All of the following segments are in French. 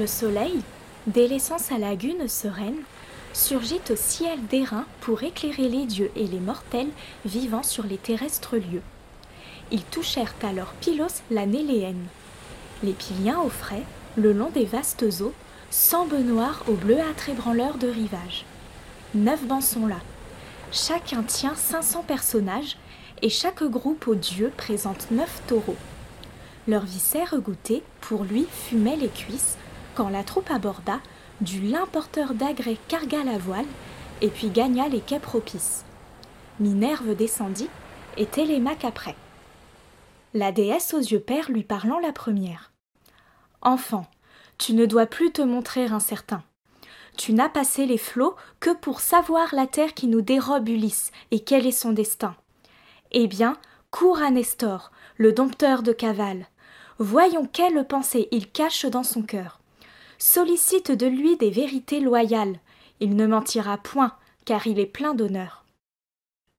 Le soleil, délaissant sa lagune sereine, surgit au ciel d'airain pour éclairer les dieux et les mortels vivant sur les terrestres lieux. Ils touchèrent alors Pylos la Néléenne. Les Pyliens offraient, le long des vastes eaux, cent bœufs noirs au bleuâtre ébranleur de rivage. Neuf bancs sont là. Chacun tient cinq cents personnages, et chaque groupe aux dieux présente neuf taureaux. Leur viscère goûté, pour lui, fumait les cuisses, quand la troupe aborda, du l'importeur d'agrès carga la voile, et puis gagna les quais propices. Minerve descendit, et Télémaque après. La déesse aux yeux pères lui parlant la première. Enfant, tu ne dois plus te montrer incertain. Tu n'as passé les flots que pour savoir la terre qui nous dérobe Ulysse et quel est son destin. Eh bien, cours à Nestor, le dompteur de cavale. Voyons quelle pensée il cache dans son cœur. Sollicite de lui des vérités loyales. Il ne mentira point, car il est plein d'honneur.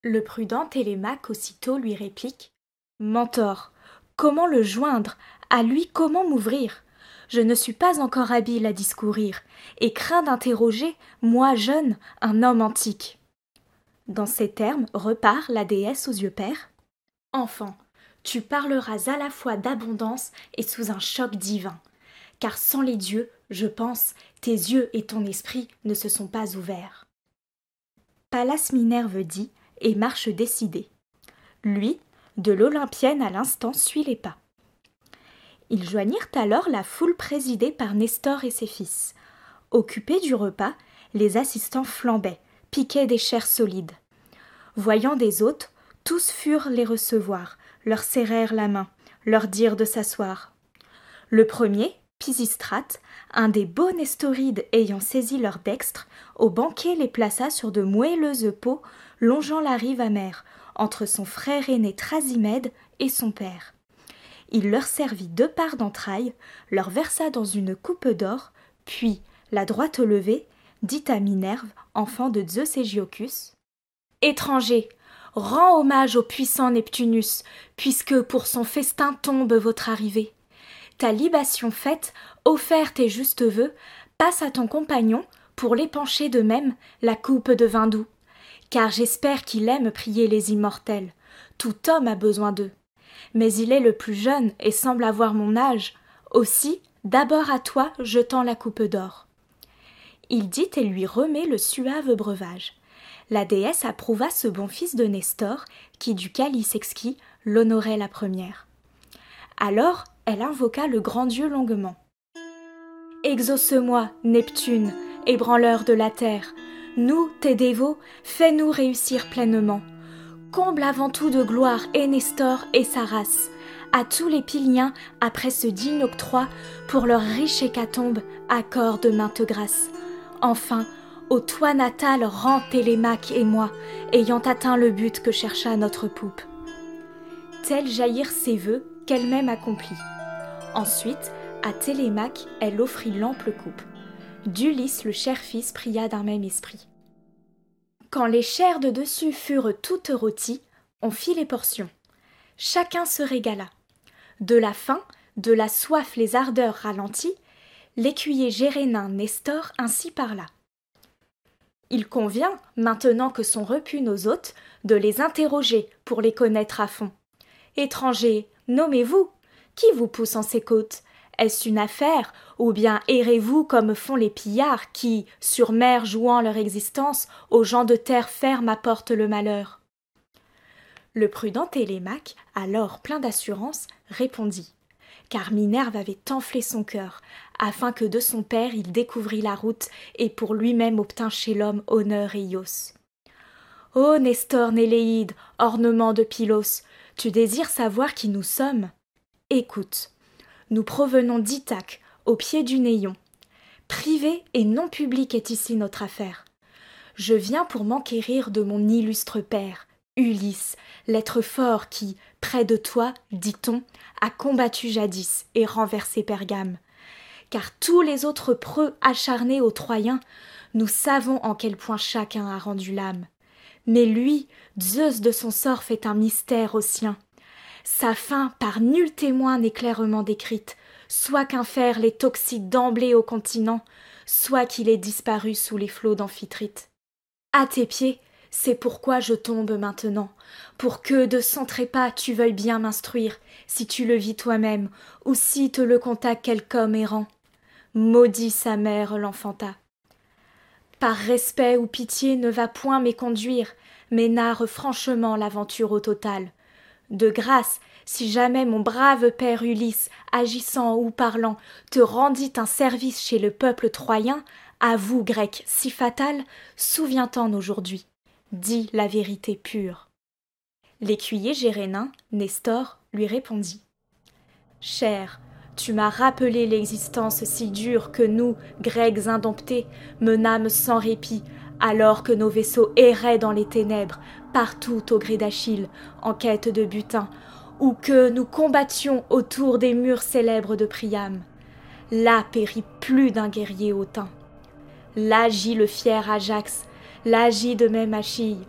Le prudent Télémaque aussitôt lui réplique Mentor, comment le joindre? À lui comment m'ouvrir? Je ne suis pas encore habile à discourir, et crains d'interroger, moi jeune, un homme antique. Dans ces termes repart la déesse aux yeux pères. Enfant, tu parleras à la fois d'abondance et sous un choc divin, car sans les dieux, je pense, tes yeux et ton esprit ne se sont pas ouverts. Pallas Minerve dit et marche décidé. Lui, de l'Olympienne à l'instant suit les pas. Ils joignirent alors la foule présidée par Nestor et ses fils. Occupés du repas, les assistants flambaient, piquaient des chairs solides. Voyant des hôtes, tous furent les recevoir, leur serrèrent la main, leur dirent de s'asseoir. Le premier, Pisistrate, un des beaux nestorides ayant saisi leur dextre, au banquet les plaça sur de moelleuses peaux longeant la rive amère, entre son frère aîné Trasimède et son père il leur servit deux parts d'entrailles, leur versa dans une coupe d'or, puis, la droite levée, dit à Minerve, enfant de Zeus et Giocus Étranger, rends hommage au puissant Neptunus, puisque pour son festin tombe votre arrivée. Ta libation faite, offerte et juste vœu, passe à ton compagnon, pour l'épancher de même, la coupe de vin doux. Car j'espère qu'il aime prier les immortels. Tout homme a besoin d'eux mais il est le plus jeune et semble avoir mon âge. Aussi, d'abord à toi jetant la coupe d'or. Il dit et lui remet le suave breuvage. La déesse approuva ce bon fils de Nestor, qui du calice exquis l'honorait la première. Alors elle invoqua le grand Dieu longuement. Exauce-moi, Neptune, ébranleur de la terre. Nous, tes dévots, fais-nous réussir pleinement comble avant tout de gloire et Nestor et sa race, à tous les Pyliens après ce digne octroi, pour leur riche hécatombe, accorde maintes grâces. Enfin, au toit natal rend Télémaque et moi, ayant atteint le but que chercha notre poupe. Tels jaillirent ses vœux qu'elle-même accomplit. Ensuite, à Télémaque, elle offrit l'ample coupe. D'Ulysse le cher fils pria d'un même esprit. Quand les chairs de dessus furent toutes rôties, on fit les portions. Chacun se régala. De la faim, de la soif les ardeurs ralenties, l'écuyer gérénin Nestor ainsi parla. Il convient, maintenant que sont repus nos hôtes, de les interroger pour les connaître à fond. Étrangers, nommez-vous. Qui vous pousse en ces côtes? Est-ce une affaire? Ou bien errez-vous comme font les pillards qui, sur mer jouant leur existence, aux gens de terre ferme apportent le malheur? Le prudent Télémaque, alors plein d'assurance, répondit car Minerve avait enflé son cœur, afin que de son père il découvrît la route et pour lui-même obtint chez l'homme honneur et ios. Ô Nestor Néléide, ornement de Pylos, tu désires savoir qui nous sommes Écoute, nous provenons d'Ithaque, au pied du Néon. Privé et non public est ici notre affaire. Je viens pour m'enquérir de mon illustre père, Ulysse, l'être fort qui, près de toi, dit-on, a combattu jadis et renversé Pergame. Car tous les autres preux acharnés aux Troyens, nous savons en quel point chacun a rendu l'âme. Mais lui, Zeus de son sort fait un mystère au sien. sa fin par nul témoin n'est clairement décrite, soit qu'un fer les toxique d'emblée au continent, soit qu'il ait disparu sous les flots d'amphitrite. À tes pieds, c'est pourquoi je tombe maintenant, pour que de sans trépas tu veuilles bien m'instruire, si tu le vis toi-même, ou si te le conta quelque homme errant. Maudit sa mère l'enfanta. Par respect ou pitié ne va point m'éconduire, mais narre franchement l'aventure au total. De grâce, si jamais mon brave père Ulysse, agissant ou parlant, te rendit un service chez le peuple troyen, à vous, Grecs, si fatal, souviens-t'en aujourd'hui. Dis la vérité pure. L'écuyer gérénin, Nestor, lui répondit. Cher, tu m'as rappelé l'existence si dure que nous, Grecs indomptés, menâmes sans répit, alors que nos vaisseaux erraient dans les ténèbres, partout au gré d'Achille, en quête de butin, ou que nous combattions autour des murs célèbres de Priam. Là périt plus d'un guerrier hautain. Là gît le fier Ajax, là gît de même Achille,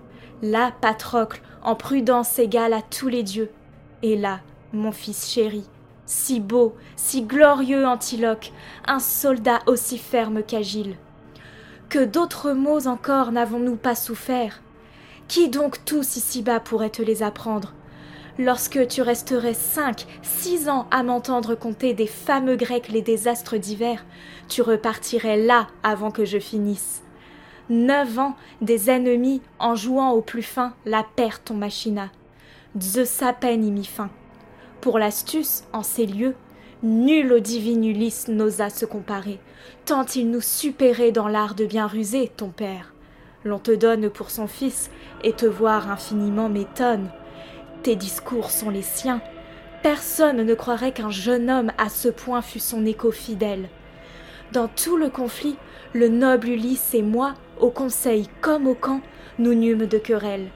là Patrocle, en prudence égale à tous les dieux, et là, mon fils chéri, si beau, si glorieux Antiloque, un soldat aussi ferme qu'agile. Que d'autres mots encore n'avons-nous pas souffert? Qui donc tous ici-bas pourrait te les apprendre? Lorsque tu resterais cinq, six ans à m'entendre conter des fameux Grecs les désastres d'hiver, tu repartirais là avant que je finisse. Neuf ans des ennemis en jouant au plus fin la perte ton machina. Zeus à peine y mit fin. Pour l'astuce, en ces lieux, nul au divin Ulysse n'osa se comparer, tant il nous supérait dans l'art de bien ruser, ton père. L'on te donne pour son fils, et te voir infiniment m'étonne. Tes discours sont les siens. Personne ne croirait qu'un jeune homme à ce point fût son écho fidèle. Dans tout le conflit, le noble Ulysse et moi, au conseil comme au camp, nous n'eûmes de querelle.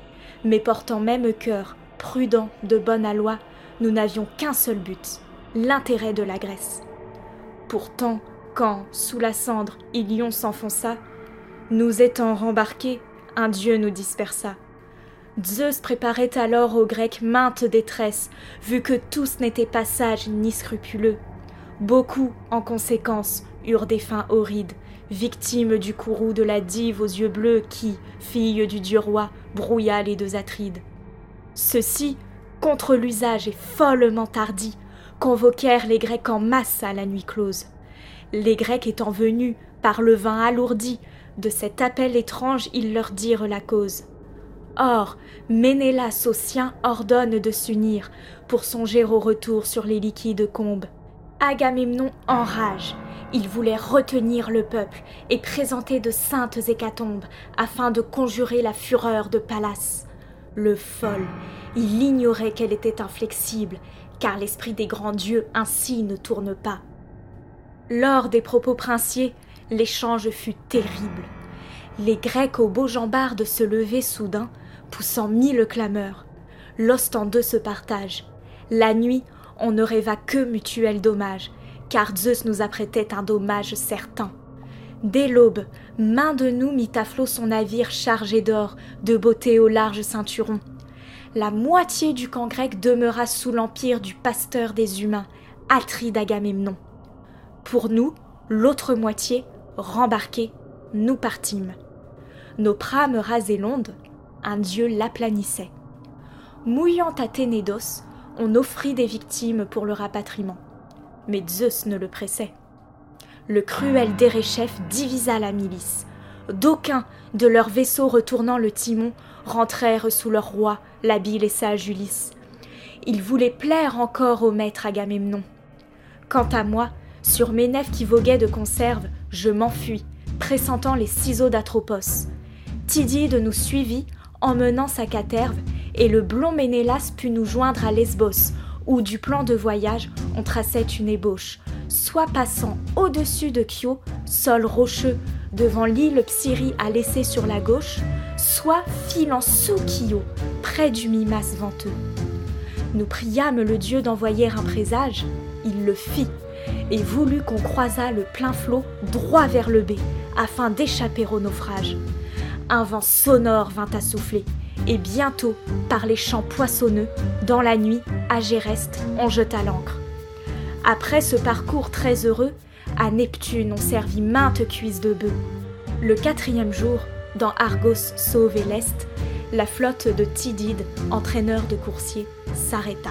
Mais portant même cœur, prudent, de bonne aloi, nous n'avions qu'un seul but, l'intérêt de la Grèce. Pourtant, quand, sous la cendre, Ilion s'enfonça, nous étant rembarqués, un dieu nous dispersa. Zeus préparait alors aux Grecs maintes détresses, vu que tous n'étaient pas sages ni scrupuleux. Beaucoup, en conséquence, eurent des fins horrides, victimes du courroux de la dive aux yeux bleus qui, fille du dieu roi, brouilla les deux Atrides. Ceux-ci, contre l'usage et follement tardi, convoquèrent les Grecs en masse à la nuit close. Les Grecs étant venus, par le vin alourdi, de cet appel étrange, ils leur dirent la cause. Or, Ménélas aux siens ordonne de s'unir pour songer au retour sur les liquides combes. Agamemnon enrage. Il voulait retenir le peuple et présenter de saintes hécatombes afin de conjurer la fureur de Pallas. Le fol, il ignorait qu'elle était inflexible, car l'esprit des grands dieux ainsi ne tourne pas. Lors des propos princiers, l'échange fut terrible. Les Grecs aux beaux jambardes se levaient soudain, poussant mille clameurs. L'ost en deux se partage. La nuit, on ne rêva que mutuel dommage, car Zeus nous apprêtait un dommage certain. Dès l'aube, main de nous mit à flot son navire chargé d'or, de beauté au large ceinturon. La moitié du camp grec demeura sous l'empire du pasteur des humains, Atride Agamemnon. Pour nous, l'autre moitié, rembarquée, nous partîmes. Nos prames rasées l'onde, un dieu l'aplanissait. Mouillant à Ténédos, on offrit des victimes pour le rapatriement. Mais Zeus ne le pressait. Le cruel Déréchef divisa la milice. D'aucuns de leurs vaisseaux retournant le timon rentrèrent sous leur roi, l'habile et sage Ulysse. Ils voulaient plaire encore au maître Agamemnon. Quant à moi, sur mes nefs qui voguaient de conserve, je m'enfuis, pressentant les ciseaux d'Atropos. Tidide nous suivit emmenant sa caterve, et le blond Ménélas put nous joindre à Lesbos, où du plan de voyage on traçait une ébauche, soit passant au-dessus de Chio, sol rocheux, devant l'île Psyrie à laisser sur la gauche, soit filant sous Chio, près du Mimas venteux. Nous priâmes le dieu d'envoyer un présage, il le fit, et voulut qu'on croisât le plein flot droit vers le B, afin d'échapper au naufrage un vent sonore vint à souffler, et bientôt, par les champs poissonneux, dans la nuit, à Géreste, on jeta l'ancre. Après ce parcours très heureux, à Neptune on servit maintes cuisses de bœufs. Le quatrième jour, dans Argos sauve et l'Est, la flotte de Tidide, entraîneur de coursiers, s'arrêta.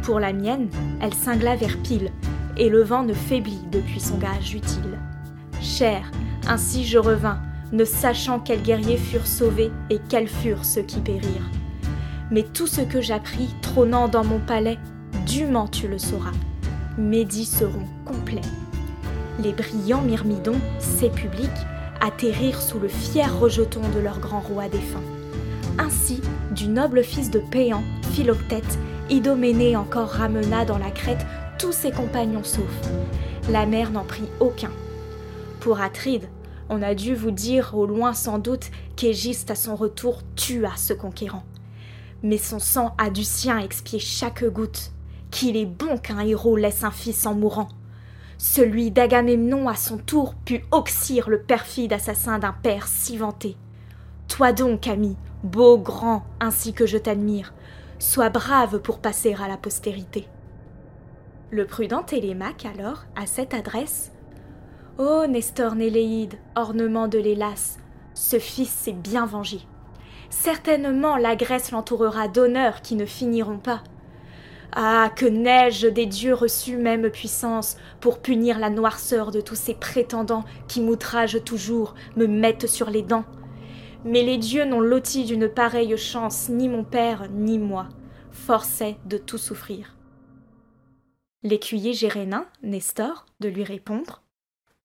Pour la mienne, elle cingla vers Pile, et le vent ne faiblit depuis son gage utile. Cher, ainsi je revins, ne sachant quels guerriers furent sauvés et quels furent ceux qui périrent. Mais tout ce que j'appris, trônant dans mon palais, dûment tu le sauras. Mes dits seront complets. Les brillants myrmidons, ces publics, atterrirent sous le fier rejeton de leur grand roi défunt. Ainsi, du noble fils de Péan, Philoctète, Idoménée encore ramena dans la crête tous ses compagnons saufs. La mer n'en prit aucun. Pour Atride, on a dû vous dire au loin sans doute qu'Égiste à son retour tua ce conquérant. Mais son sang a du sien expier chaque goutte, qu'il est bon qu'un héros laisse un fils en mourant. Celui d'Agamemnon à son tour put oxyre le perfide assassin d'un père si vanté. Toi donc, ami, beau, grand, ainsi que je t'admire, sois brave pour passer à la postérité. Le prudent Télémaque, alors, à cette adresse, Ô Nestor Néléide, ornement de l'Hélas, ce fils s'est bien vengé. Certainement la Grèce l'entourera d'honneurs qui ne finiront pas. Ah, que n'ai-je des dieux reçus même puissance pour punir la noirceur de tous ces prétendants qui m'outragent toujours, me mettent sur les dents. Mais les dieux n'ont loti d'une pareille chance ni mon père ni moi. Forçait de tout souffrir. L'écuyer gérénin, Nestor, de lui répondre.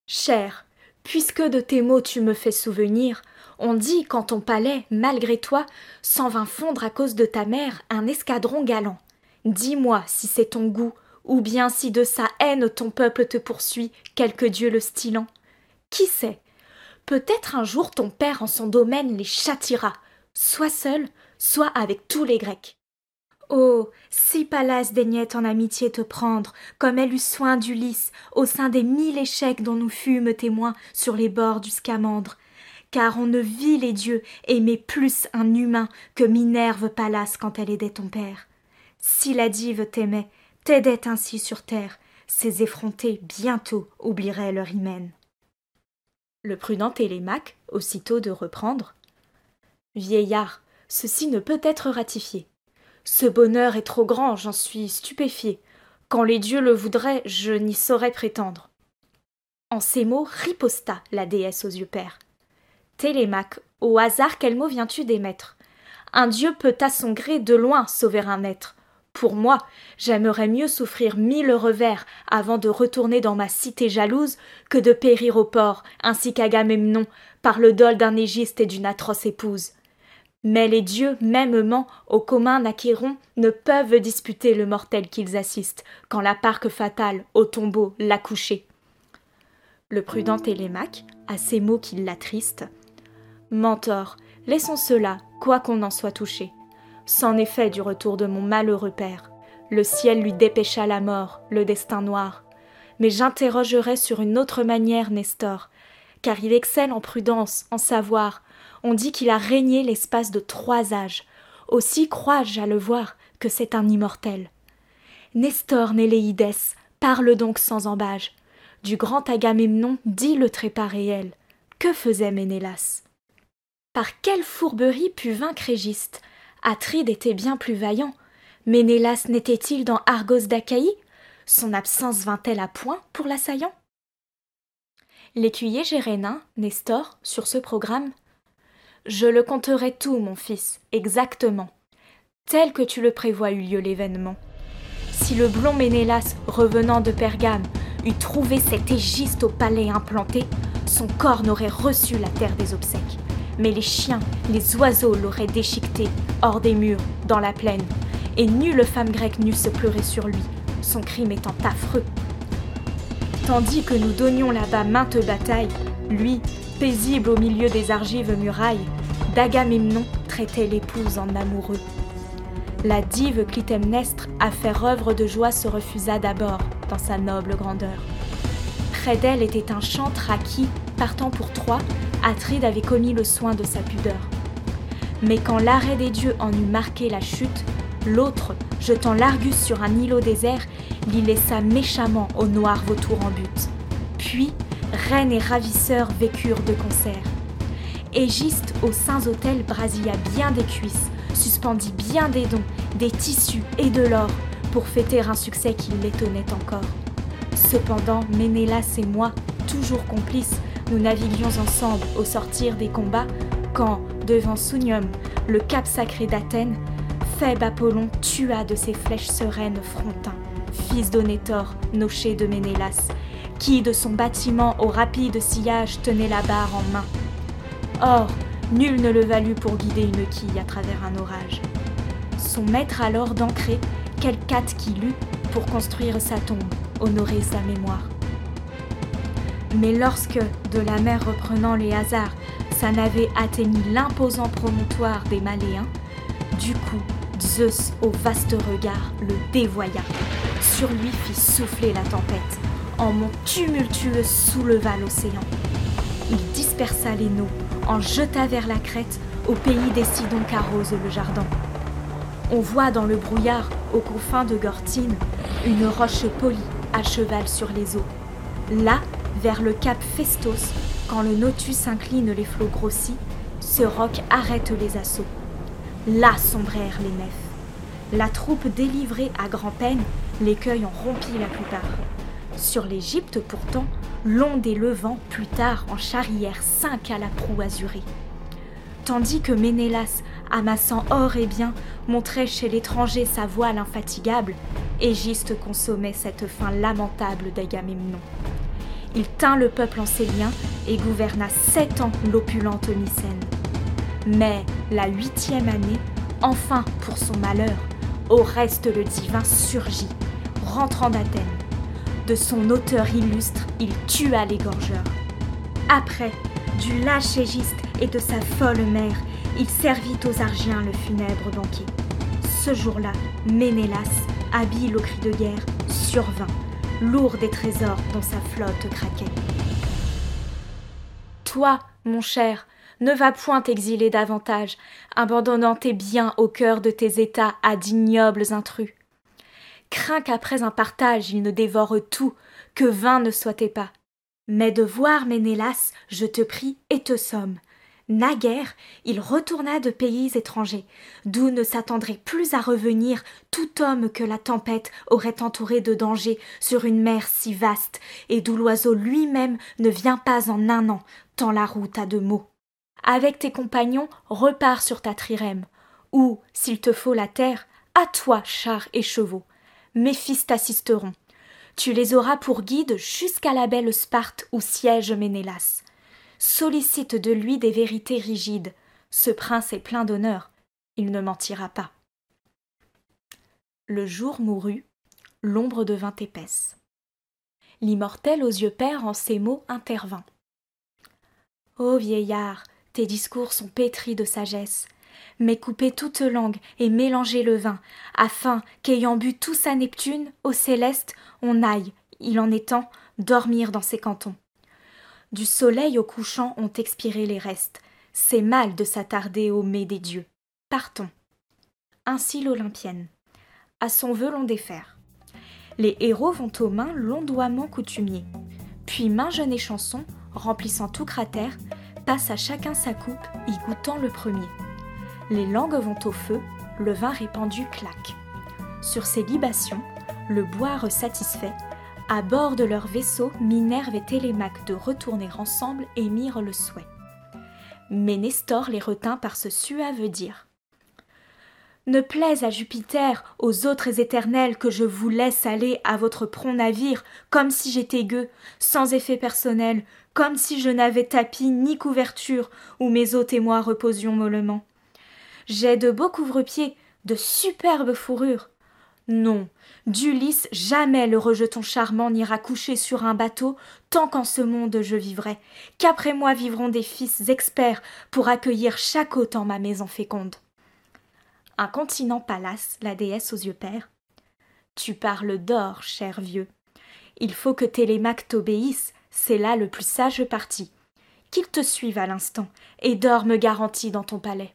Cher, puisque de tes mots tu me fais souvenir, on dit qu'en ton palais, malgré toi, s'en vint fondre à cause de ta mère un escadron galant. Dis-moi si c'est ton goût, ou bien si de sa haine ton peuple te poursuit, quelque dieu le stylant. Qui sait? Peut-être un jour ton père en son domaine les châtira, soit seul, soit avec tous les Grecs. Oh, si Pallas daignait en amitié te prendre, comme elle eut soin d'Ulysse, au sein des mille échecs dont nous fûmes témoins sur les bords du Scamandre, car on ne vit les dieux aimer plus un humain que Minerve Pallas quand elle aidait ton père. Si la dive t'aimait, t'aidait ainsi sur terre, ces effrontés bientôt oublieraient leur hymen. Le prudent Télémaque, aussitôt de reprendre. Vieillard, ceci ne peut être ratifié. Ce bonheur est trop grand, j'en suis stupéfié. Quand les dieux le voudraient, je n'y saurais prétendre. En ces mots riposta la déesse aux yeux pères. Télémaque, au hasard, quel mot viens-tu d'émettre? Un dieu peut à son gré de loin sauver un être. Pour moi, j'aimerais mieux souffrir mille revers avant de retourner dans ma cité jalouse que de périr au port, ainsi qu'Agamemnon, par le dol d'un égiste et d'une atroce épouse. Mais les dieux, mêmement, au commun naquéront, ne peuvent disputer le mortel qu'ils assistent, quand la parque fatale, au tombeau, l'a couché. Le prudent Télémaque, à ces mots qui l'attristent, Mentor, laissons cela, quoi qu'on en soit touché. C'en est fait du retour de mon malheureux père. Le ciel lui dépêcha la mort, le destin noir. Mais j'interrogerai sur une autre manière Nestor, car il excelle en prudence, en savoir. On dit qu'il a régné l'espace de trois âges. Aussi crois-je à le voir que c'est un immortel. Nestor Néléides, parle donc sans embâge. Du grand Agamemnon, dit le trépas réel. Que faisait Ménélas? Par quelle fourberie put vaincre Égiste? Atride était bien plus vaillant. Ménélas n'était-il dans Argos d'Achaïe? Son absence vint-elle à point pour l'assaillant? L'écuyer gérénin, Nestor, sur ce programme Je le compterai tout, mon fils, exactement. Tel que tu le prévois eut lieu l'événement. Si le blond Ménélas, revenant de Pergame, eût trouvé cet Égiste au palais implanté, son corps n'aurait reçu la terre des obsèques mais les chiens, les oiseaux l'auraient déchiqueté, hors des murs, dans la plaine, et nulle femme grecque n'eût se pleurer sur lui, son crime étant affreux. Tandis que nous donnions là-bas maintes batailles, lui, paisible au milieu des argives murailles, d'Agamemnon traitait l'épouse en amoureux. La dive Clytemnestre, à faire œuvre de joie, se refusa d'abord dans sa noble grandeur. Près d'elle était un chantre à qui, partant pour Troie, Atride avait commis le soin de sa pudeur. Mais quand l'arrêt des dieux en eut marqué la chute, l'autre, jetant l'Argus sur un îlot désert, l'y laissa méchamment au noir vautour en but. Puis, reine et ravisseur vécurent de concert. Égiste aux saints hôtels brasilla bien des cuisses, suspendit bien des dons, des tissus et de l'or, pour fêter un succès qui l'étonnait encore. Cependant, Ménélas et moi, toujours complices, nous naviguions ensemble au sortir des combats, quand, devant Sunium, le cap sacré d'Athènes, Thèbes Apollon tua de ses flèches sereines Frontin, fils d'Onétor, nocher de Ménélas, qui de son bâtiment au rapide sillage tenait la barre en main. Or, nul ne le valut pour guider une quille à travers un orage. Son maître alors d'ancrer, quel hâte qu'il eut pour construire sa tombe, honorer sa mémoire. Mais lorsque, de la mer reprenant les hasards, sa navette atteignit l'imposant promontoire des Maléens, du coup, Zeus, au vaste regard, le dévoya. Sur lui fit souffler la tempête. En mont tumultueux souleva l'océan. Il dispersa les naux, en jeta vers la crête, au pays des Sidons qu'arrose le jardin. On voit dans le brouillard, aux confins de Gortine, une roche polie à cheval sur les eaux. Là, vers le cap Festos, quand le Notus incline les flots grossis, ce roc arrête les assauts. Là sombrèrent les nefs. La troupe délivrée à grand-peine, l'écueil en rompit la plupart. Sur l'Égypte pourtant, l'onde et le vent plus tard en charrière cinq à la proue azurée. Tandis que Ménélas, amassant or et bien, montrait chez l'étranger sa voile infatigable, Égiste consommait cette fin lamentable d'Agamemnon. Il tint le peuple en ses liens et gouverna sept ans l'opulente Mycène. Mais la huitième année, enfin pour son malheur, au reste le divin surgit, rentrant d'Athènes. De son auteur illustre, il tua l'égorgeur. Après, du lâche Égiste et de sa folle mère, il servit aux Argiens le funèbre banquet. Ce jour-là, Ménélas, habile au cri de guerre, survint, lourd des trésors dont sa flotte craquait. Toi, mon cher, ne va point t'exiler davantage, abandonnant tes biens au cœur de tes états à d'ignobles intrus. Crains qu'après un partage il ne dévore tout, que vain ne soit tes pas. Mais de voir Ménélas, je te prie et te somme. Naguère, il retourna de pays étrangers, d'où ne s'attendrait plus à revenir tout homme que la tempête aurait entouré de dangers sur une mer si vaste, et d'où l'oiseau lui-même ne vient pas en un an, tant la route a de mots. Avec tes compagnons, repars sur ta trirème, ou, s'il te faut la terre, à toi, chars et chevaux. Mes fils t'assisteront. Tu les auras pour guide jusqu'à la belle Sparte où siège Ménélas sollicite de lui des vérités rigides. Ce prince est plein d'honneur, il ne mentira pas. Le jour mourut, l'ombre devint épaisse. L'immortel aux yeux pères en ces mots intervint. Ô vieillard, tes discours sont pétris de sagesse, mais coupez toute langue et mélangez le vin, afin qu'ayant bu tous à Neptune, au céleste, on aille, il en est temps, dormir dans ces cantons. Du soleil au couchant ont expiré les restes. C'est mal de s'attarder au mets des dieux. Partons. Ainsi l'Olympienne. À son vœu l'on défaire. Les héros vont aux mains l'ondoiement coutumier. Puis main jeune et chanson, remplissant tout cratère, passent à chacun sa coupe, y goûtant le premier. Les langues vont au feu, le vin répandu claque. Sur ces libations, le boire satisfait, à bord de leur vaisseau, Minerve et Télémaque de retourner ensemble émirent le souhait. Mais Nestor les retint par ce suave dire. Ne plaise à Jupiter, aux autres éternels, que je vous laisse aller à votre prompt navire, comme si j'étais gueux, sans effet personnel, comme si je n'avais tapis ni couverture, où mes hôtes et moi reposions mollement. J'ai de beaux couvre-pieds, de superbes fourrures. Non, d'Ulysse jamais le rejeton charmant n'ira coucher sur un bateau tant qu'en ce monde je vivrai, qu'après moi vivront des fils experts pour accueillir chaque hôte en ma maison féconde. Un continent palace, la déesse aux yeux pères. Tu parles d'or, cher vieux. Il faut que Télémaque t'obéisse, c'est là le plus sage parti. Qu'il te suive à l'instant, et dorme garanti dans ton palais.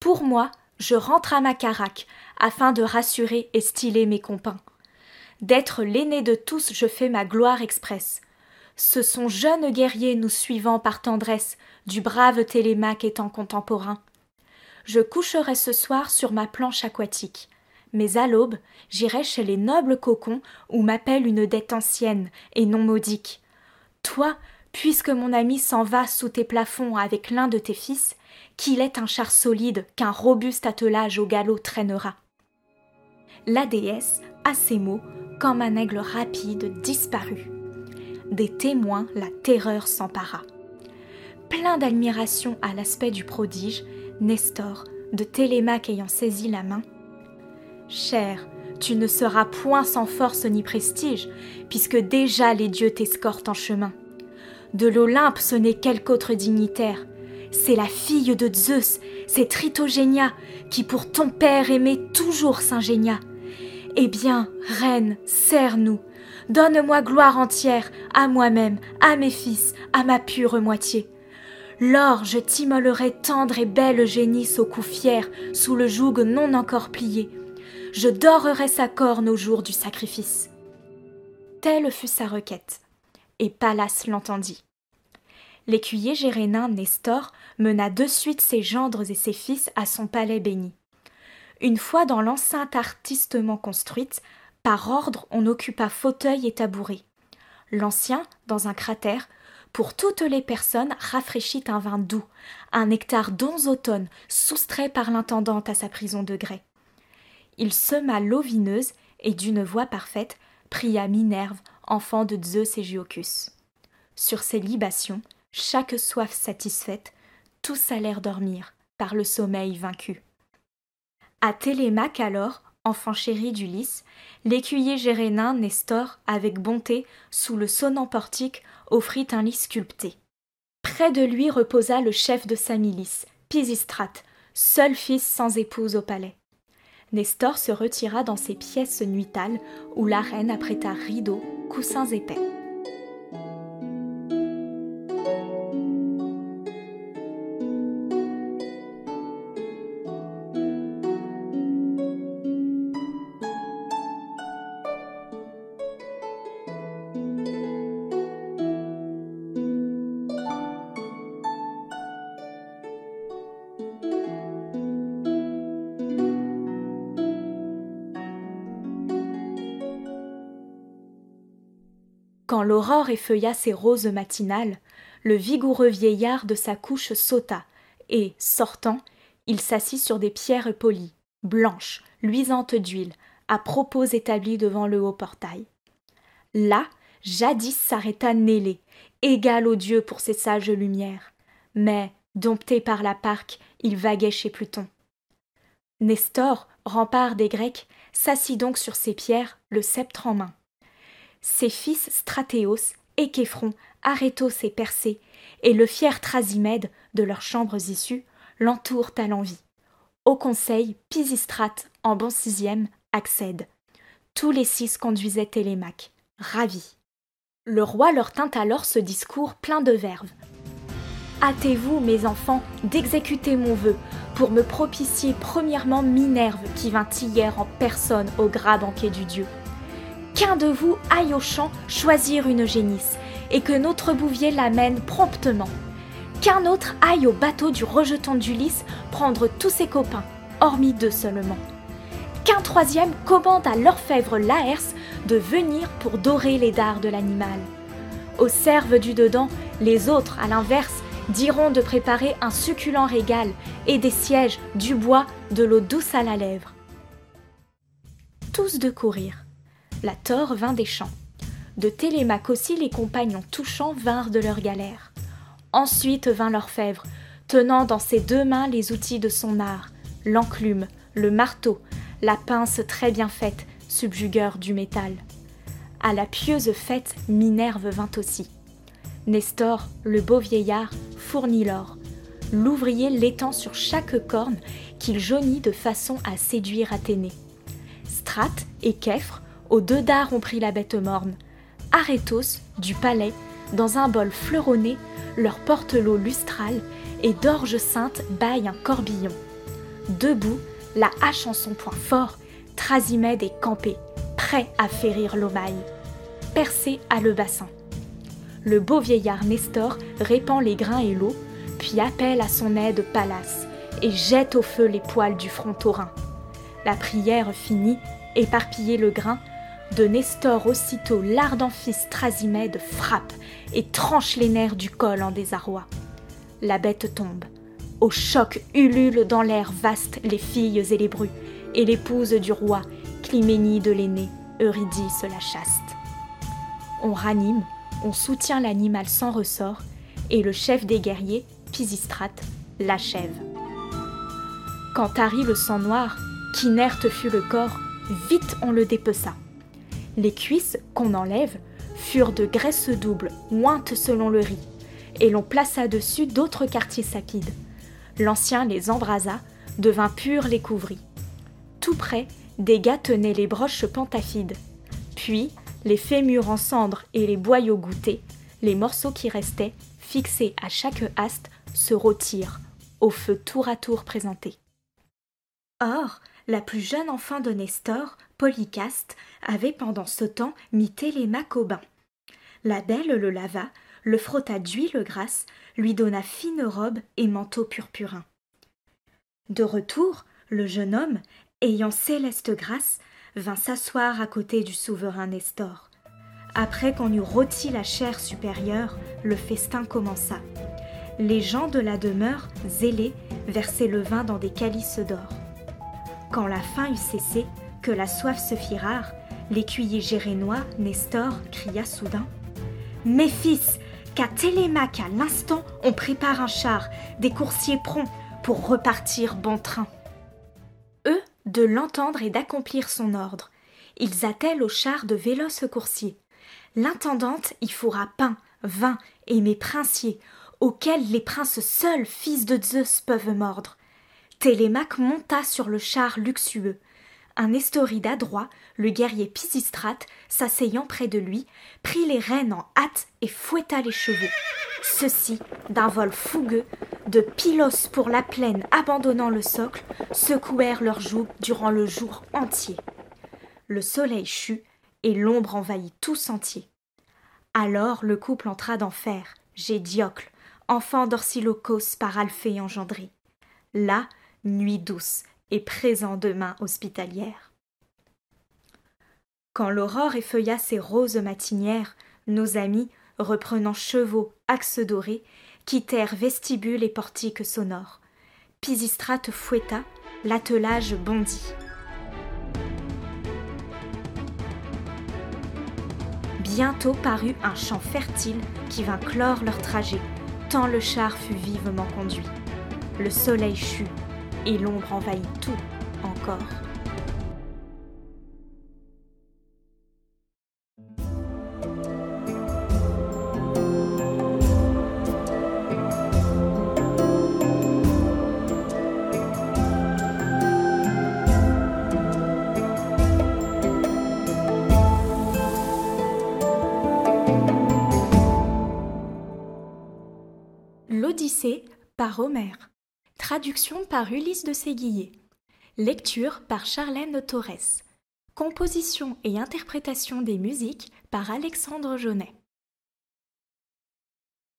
Pour moi, je rentre à ma caraque, afin de rassurer et styler mes compins. D'être l'aîné de tous, je fais ma gloire expresse. Ce sont jeunes guerriers nous suivant par tendresse, du brave Télémaque étant contemporain. Je coucherai ce soir sur ma planche aquatique. Mais à l'aube, j'irai chez les nobles cocons où m'appelle une dette ancienne et non modique. Toi, puisque mon ami s'en va sous tes plafonds avec l'un de tes fils, qu'il est un char solide qu'un robuste attelage au galop traînera. La déesse, à ces mots, comme un aigle rapide, disparut. Des témoins, la terreur s'empara. Plein d'admiration à l'aspect du prodige, Nestor, de Télémaque ayant saisi la main, Cher, tu ne seras point sans force ni prestige, puisque déjà les dieux t'escortent en chemin. De l'Olympe ce n'est quelque autre dignitaire. C'est la fille de Zeus, c'est Tritogénia, qui pour ton père aimé toujours s'ingénia. Eh bien, reine, serre-nous, donne-moi gloire entière, à moi-même, à mes fils, à ma pure moitié. Lors je t'immolerai tendre et belle génisse au cou fier, sous le joug non encore plié, je dorerai sa corne au jour du sacrifice. Telle fut sa requête, et Pallas l'entendit. L'écuyer gérénin Nestor mena de suite ses gendres et ses fils à son palais béni. Une fois dans l'enceinte artistement construite, par ordre on occupa fauteuil et tabouret. L'ancien, dans un cratère, pour toutes les personnes rafraîchit un vin doux, un nectar d'onze automnes soustrait par l'intendante à sa prison de grès il sema l'eau vineuse et d'une voix parfaite pria Minerve, enfant de Zeus et Giocus. Sur ces libations, chaque soif satisfaite, tous allèrent dormir par le sommeil vaincu. À Télémaque alors, enfant chéri d'Ulysse, l'écuyer gérénin Nestor, avec bonté, sous le sonnant portique, offrit un lit sculpté. Près de lui reposa le chef de sa milice, Pisistrate, seul fils sans épouse au palais. Nestor se retira dans ses pièces nuitales où la reine apprêta rideaux, coussins épais. Quand l'aurore effeuilla ses roses matinales, le vigoureux vieillard de sa couche sauta, et, sortant, il s'assit sur des pierres polies, blanches, luisantes d'huile, à propos établies devant le haut portail. Là, jadis s'arrêta Nélé, égal aux dieux pour ses sages lumières. Mais, dompté par la parque, il vaguait chez Pluton. Nestor, rempart des Grecs, s'assit donc sur ces pierres, le sceptre en main ses fils Stratéos, Échéphron, Arétos et Persée, et le fier Trasimède, de leurs chambres issues, l'entourent à l'envie. Au conseil, Pisistrate, en bon sixième, accède. Tous les six conduisaient Télémaque, ravis. Le roi leur tint alors ce discours plein de verve. Hâtez-vous, mes enfants, d'exécuter mon vœu, pour me propicier premièrement Minerve qui vint hier en personne au gras banquet du dieu qu'un de vous aille au champ choisir une génisse, et que notre bouvier l'amène promptement. Qu'un autre aille au bateau du rejeton d'Ulysse prendre tous ses copains, hormis deux seulement. Qu'un troisième commande à l'orfèvre Laërce de venir pour dorer les dards de l'animal. Aux cerves du dedans, les autres, à l'inverse, diront de préparer un succulent régal et des sièges, du bois, de l'eau douce à la lèvre. Tous de courir la Thor vint des champs. De Télémaque aussi les compagnons touchants vinrent de leur galère. Ensuite vint l'orfèvre, tenant dans ses deux mains les outils de son art, l'enclume, le marteau, la pince très bien faite, subjugueur du métal. À la pieuse fête, Minerve vint aussi. Nestor, le beau vieillard, fournit l'or. L'ouvrier l'étend sur chaque corne qu'il jaunit de façon à séduire Athénée. Strate et Képhre aux deux dards ont pris la bête morne. Arétos, du palais, dans un bol fleuronné, leur porte l'eau lustrale et d'orge sainte baille un corbillon. Debout, la hache en son point fort, Trasimède est campé, prêt à férir l'Omaï. Percé à le bassin. Le beau vieillard Nestor répand les grains et l'eau, puis appelle à son aide Pallas et jette au feu les poils du front taurin. La prière finie, éparpillé le grain, de Nestor aussitôt l'ardent fils Trasimède frappe et tranche les nerfs du col en désarroi. La bête tombe. Au choc ululent dans l'air vaste les filles et les brus, et l'épouse du roi, Climénie de l'aîné, Eurydice la chaste. On ranime, on soutient l'animal sans ressort, et le chef des guerriers, Pisistrate, l'achève. Quand tarit le sang noir, qu'inerte fut le corps, vite on le dépeça. Les cuisses qu'on enlève furent de graisse double, ointes selon le riz, et l'on plaça dessus d'autres quartiers sapides. L'ancien les embrasa, devint pur les couvrit. Tout près, des gars tenaient les broches pentafides. Puis, les fémurs en cendres et les boyaux goûtés, les morceaux qui restaient, fixés à chaque haste, se rôtirent, au feu tour à tour présenté. Or, la plus jeune enfant de Nestor, Polycaste, avait pendant ce temps mis Télémaque au bain. La belle le lava, le frotta d'huile grasse, lui donna fine robe et manteau purpurin. De retour, le jeune homme, ayant céleste grâce, vint s'asseoir à côté du souverain Nestor. Après qu'on eut rôti la chair supérieure, le festin commença. Les gens de la demeure, zélés, versaient le vin dans des calices d'or. Quand la faim eut cessé, que la soif se fit rare, l'écuyer gérénois, Nestor, cria soudain Mes fils, qu'à Télémaque à l'instant on prépare un char, des coursiers prompts, pour repartir bon train. Eux, de l'entendre et d'accomplir son ordre. Ils attellent au char de véloces coursiers. L'intendante y fourra pain, vin et mes princiers, auxquels les princes seuls, fils de Zeus, peuvent mordre. Télémaque monta sur le char luxueux. Un estoride adroit, le guerrier Pisistrate, s'asseyant près de lui, prit les rênes en hâte et fouetta les chevaux. Ceux-ci, d'un vol fougueux, de Pylos pour la plaine abandonnant le socle, secouèrent leurs joues durant le jour entier. Le soleil chut et l'ombre envahit tout sentier. Alors le couple entra d'enfer, Gédiocle, enfant d'Orsilocos par Alphée engendré. Là, nuit douce et présent de main hospitalière. Quand l'aurore effeuilla ses roses matinières, nos amis, reprenant chevaux, axes dorés, quittèrent vestibule et portiques sonores. Pisistrate fouetta, l'attelage bondit. Bientôt parut un champ fertile qui vint clore leur trajet, tant le char fut vivement conduit. Le soleil chut, et l'ombre envahit tout encore. L'Odyssée par Homère. Traduction par Ulysse de Séguillet. Lecture par Charlène Torres. Composition et interprétation des musiques par Alexandre Jaunet.